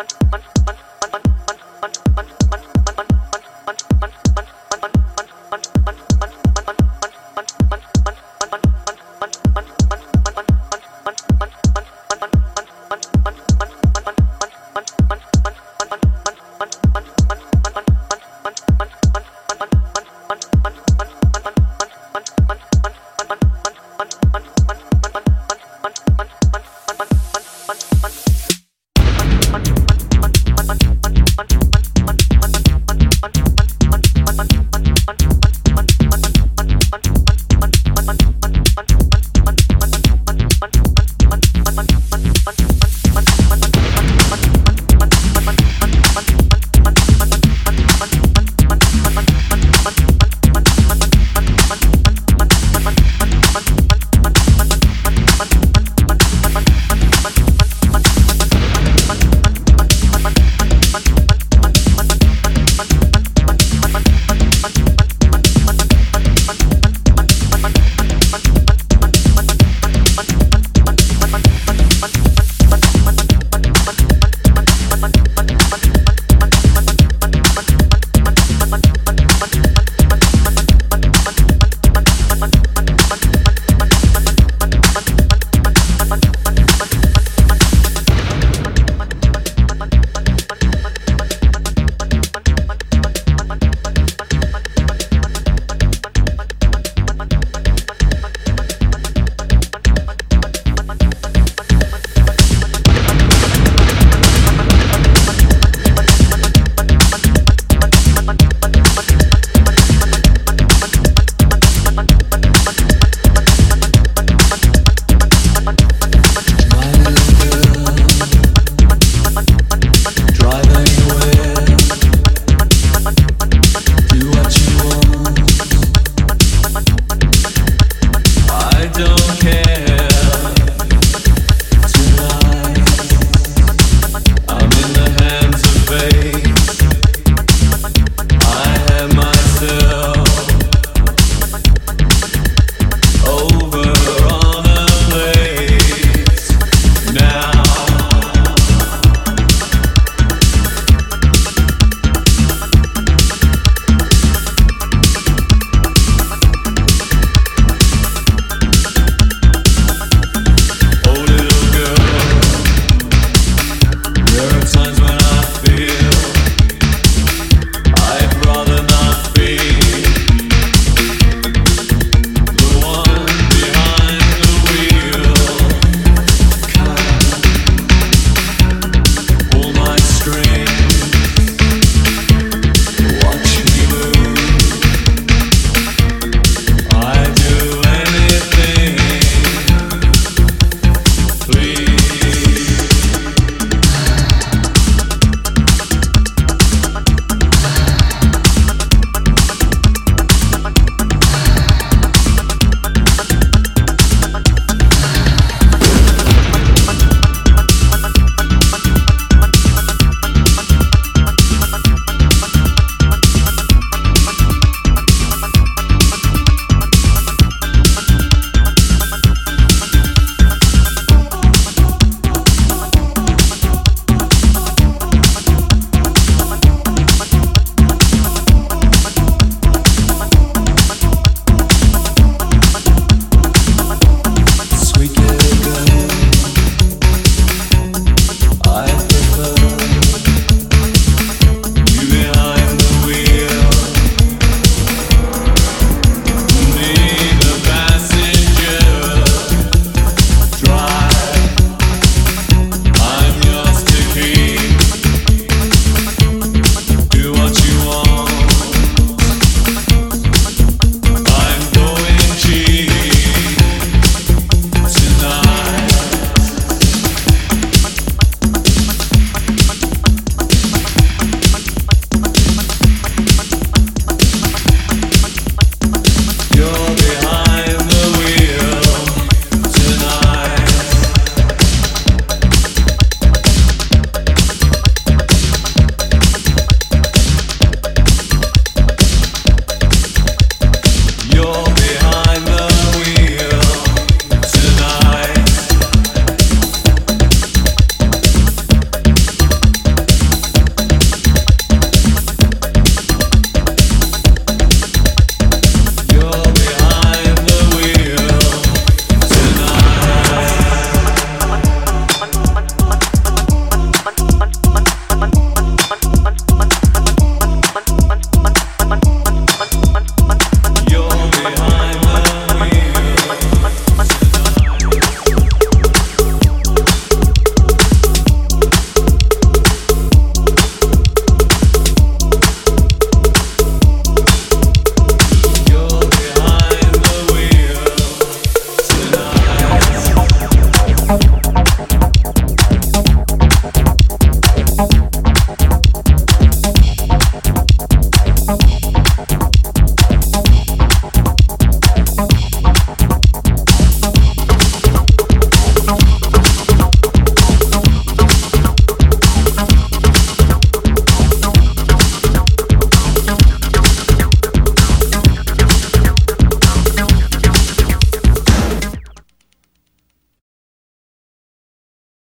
one.